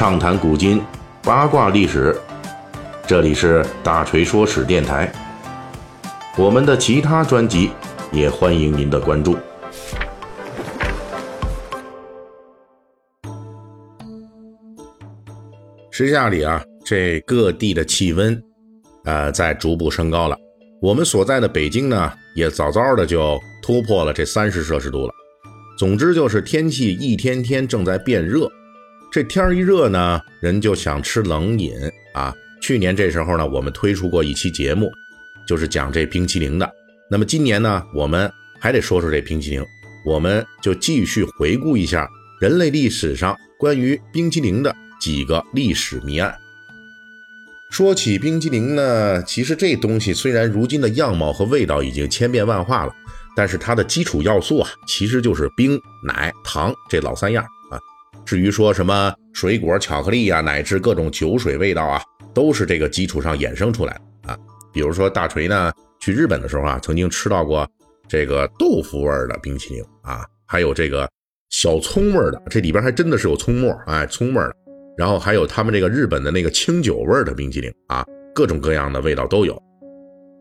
畅谈古今，八卦历史。这里是大锤说史电台。我们的其他专辑也欢迎您的关注。时下里啊，这各地的气温，呃，在逐步升高了。我们所在的北京呢，也早早的就突破了这三十摄氏度了。总之就是天气一天天正在变热。这天一热呢，人就想吃冷饮啊。去年这时候呢，我们推出过一期节目，就是讲这冰淇淋的。那么今年呢，我们还得说说这冰淇淋，我们就继续回顾一下人类历史上关于冰淇淋的几个历史谜案。说起冰淇淋呢，其实这东西虽然如今的样貌和味道已经千变万化了，但是它的基础要素啊，其实就是冰、奶、糖这老三样。至于说什么水果、巧克力呀，乃至各种酒水味道啊，都是这个基础上衍生出来的啊。比如说大锤呢，去日本的时候啊，曾经吃到过这个豆腐味儿的冰淇淋啊，还有这个小葱味儿的，这里边还真的是有葱末，哎，葱味儿的。然后还有他们这个日本的那个清酒味儿的冰淇淋啊，各种各样的味道都有。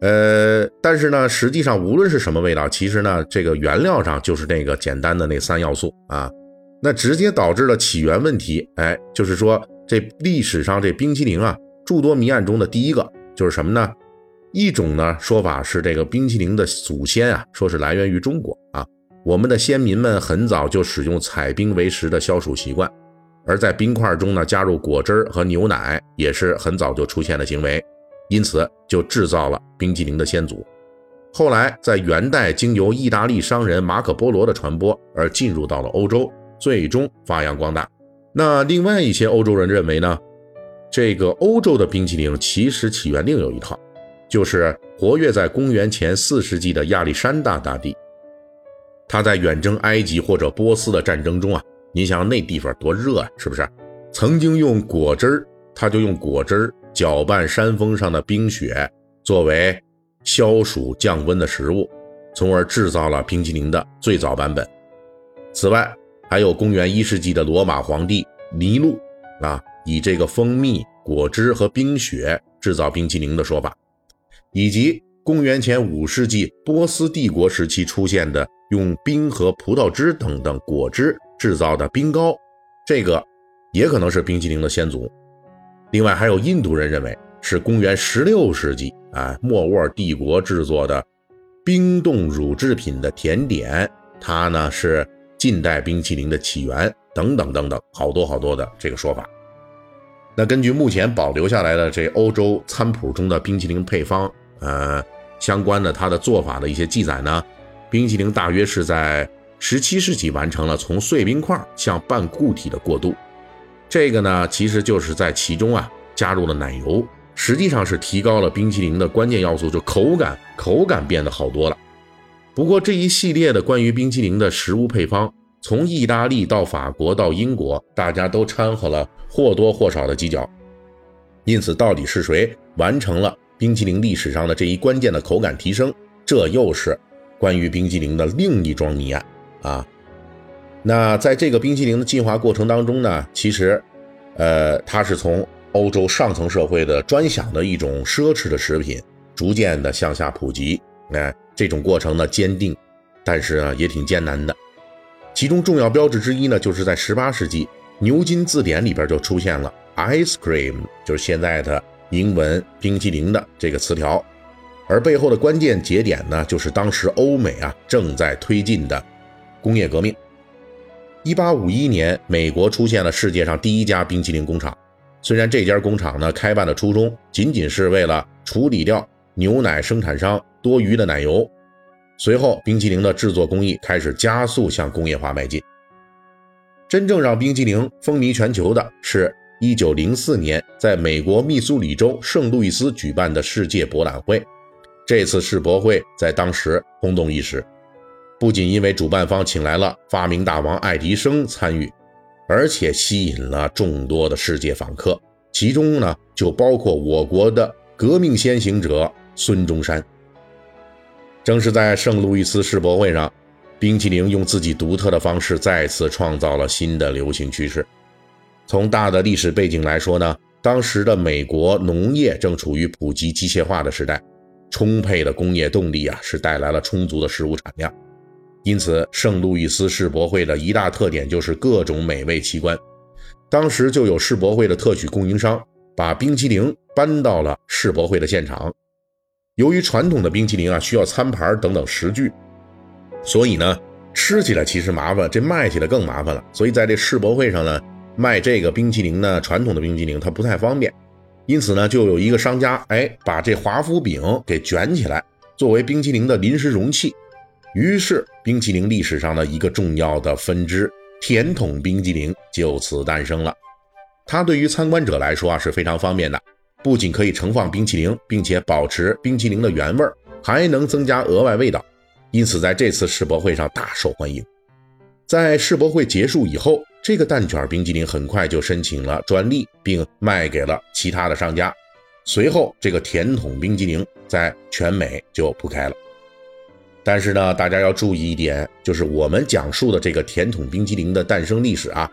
呃，但是呢，实际上无论是什么味道，其实呢，这个原料上就是那个简单的那三要素啊。那直接导致了起源问题，哎，就是说这历史上这冰淇淋啊，诸多谜案中的第一个就是什么呢？一种呢说法是这个冰淇淋的祖先啊，说是来源于中国啊，我们的先民们很早就使用采冰为食的消暑习惯，而在冰块中呢加入果汁和牛奶也是很早就出现的行为，因此就制造了冰淇淋的先祖。后来在元代经由意大利商人马可波罗的传播而进入到了欧洲。最终发扬光大。那另外一些欧洲人认为呢，这个欧洲的冰淇淋其实起源另有一套，就是活跃在公元前四世纪的亚历山大大帝。他在远征埃及或者波斯的战争中啊，你想那地方多热啊，是不是？曾经用果汁儿，他就用果汁儿搅拌山峰上的冰雪，作为消暑降温的食物，从而制造了冰淇淋的最早版本。此外，还有公元一世纪的罗马皇帝尼禄啊，以这个蜂蜜、果汁和冰雪制造冰淇淋的说法，以及公元前五世纪波斯帝国时期出现的用冰和葡萄汁等等果汁制造的冰糕，这个也可能是冰淇淋的先祖。另外，还有印度人认为是公元十六世纪啊，莫卧儿帝国制作的冰冻乳制品的甜点，它呢是。近代冰淇淋的起源等等等等，好多好多的这个说法。那根据目前保留下来的这欧洲餐谱中的冰淇淋配方，呃，相关的它的做法的一些记载呢，冰淇淋大约是在十七世纪完成了从碎冰块向半固体的过渡。这个呢，其实就是在其中啊加入了奶油，实际上是提高了冰淇淋的关键要素，就口感，口感变得好多了。不过这一系列的关于冰淇淋的食物配方，从意大利到法国到英国，大家都掺和了或多或少的几脚。因此，到底是谁完成了冰淇淋历史上的这一关键的口感提升？这又是关于冰淇淋的另一桩谜案啊！那在这个冰淇淋的进化过程当中呢，其实，呃，它是从欧洲上层社会的专享的一种奢侈的食品，逐渐的向下普及。哎。这种过程呢坚定，但是呢也挺艰难的。其中重要标志之一呢，就是在18世纪牛津字典里边就出现了 ice cream，就是现在的英文冰淇淋的这个词条。而背后的关键节点呢，就是当时欧美啊正在推进的工业革命。1851年，美国出现了世界上第一家冰淇淋工厂。虽然这家工厂呢开办的初衷仅仅是为了处理掉牛奶生产商。多余的奶油，随后冰淇淋的制作工艺开始加速向工业化迈进。真正让冰淇淋风靡全球的是1904年在美国密苏里州圣路易斯举办的世界博览会。这次世博会在当时轰动一时，不仅因为主办方请来了发明大王爱迪生参与，而且吸引了众多的世界访客，其中呢就包括我国的革命先行者孙中山。正是在圣路易斯世博会上，冰淇淋用自己独特的方式再次创造了新的流行趋势。从大的历史背景来说呢，当时的美国农业正处于普及机械化的时代，充沛的工业动力啊，是带来了充足的食物产量。因此，圣路易斯世博会的一大特点就是各种美味奇观。当时就有世博会的特许供应商把冰淇淋搬到了世博会的现场。由于传统的冰淇淋啊需要餐盘等等食具，所以呢吃起来其实麻烦，这卖起来更麻烦了。所以在这世博会上呢卖这个冰淇淋呢，传统的冰淇淋它不太方便。因此呢就有一个商家哎把这华夫饼给卷起来，作为冰淇淋的临时容器。于是，冰淇淋历史上的一个重要的分支——甜筒冰激凌就此诞生了。它对于参观者来说啊是非常方便的，不仅可以盛放冰淇淋，并且保持冰淇淋的原味儿，还能增加额外味道。因此，在这次世博会上大受欢迎。在世博会结束以后，这个蛋卷冰激凌很快就申请了专利，并卖给了其他的商家。随后，这个甜筒冰激凌在全美就铺开了。但是呢，大家要注意一点，就是我们讲述的这个甜筒冰激凌的诞生历史啊，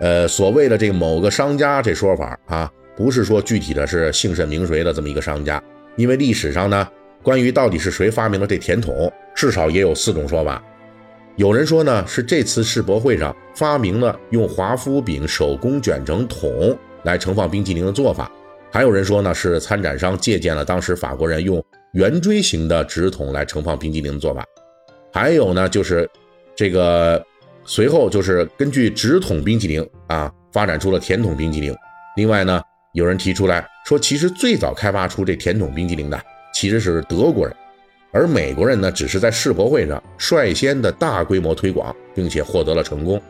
呃，所谓的这个某个商家这说法啊，不是说具体的是姓甚名谁的这么一个商家，因为历史上呢，关于到底是谁发明了这甜筒，至少也有四种说法。有人说呢，是这次世博会上发明了用华夫饼手工卷成筒来盛放冰淇淋的做法，还有人说呢，是参展商借鉴了当时法国人用。圆锥形的纸筒来盛放冰激凌的做法，还有呢，就是这个随后就是根据纸筒冰激凌啊，发展出了甜筒冰激凌。另外呢，有人提出来说，其实最早开发出这甜筒冰激凌的其实是德国人，而美国人呢，只是在世博会上率先的大规模推广，并且获得了成功。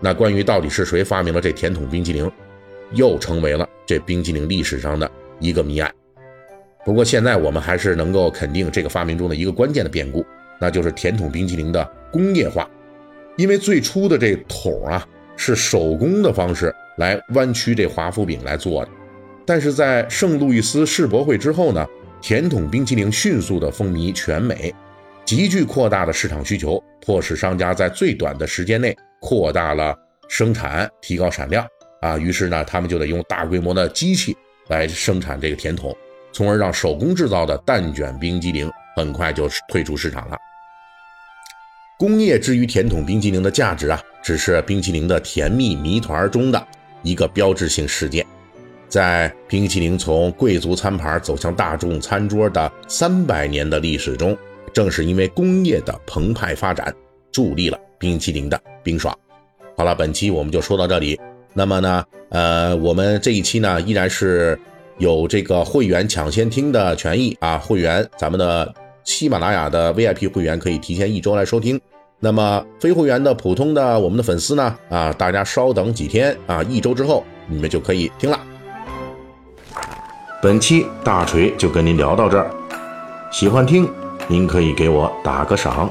那关于到底是谁发明了这甜筒冰激凌，又成为了这冰激凌历史上的一个谜案。不过现在我们还是能够肯定这个发明中的一个关键的变故，那就是甜筒冰淇淋的工业化。因为最初的这桶啊是手工的方式来弯曲这华夫饼来做的，但是在圣路易斯世博会之后呢，甜筒冰淇淋迅速的风靡全美，急剧扩大的市场需求，迫使商家在最短的时间内扩大了生产，提高产量啊，于是呢，他们就得用大规模的机器来生产这个甜筒。从而让手工制造的蛋卷冰激凌很快就退出市场了。工业之于甜筒冰激凌的价值啊，只是冰淇淋的甜蜜谜团中的一个标志性事件。在冰淇淋从贵族餐盘走向大众餐桌的三百年的历史中，正是因为工业的澎湃发展，助力了冰淇淋的冰爽。好了，本期我们就说到这里。那么呢，呃，我们这一期呢，依然是。有这个会员抢先听的权益啊！会员，咱们的喜马拉雅的 VIP 会员可以提前一周来收听。那么非会员的普通的我们的粉丝呢？啊，大家稍等几天啊，一周之后你们就可以听了。本期大锤就跟您聊到这儿，喜欢听您可以给我打个赏。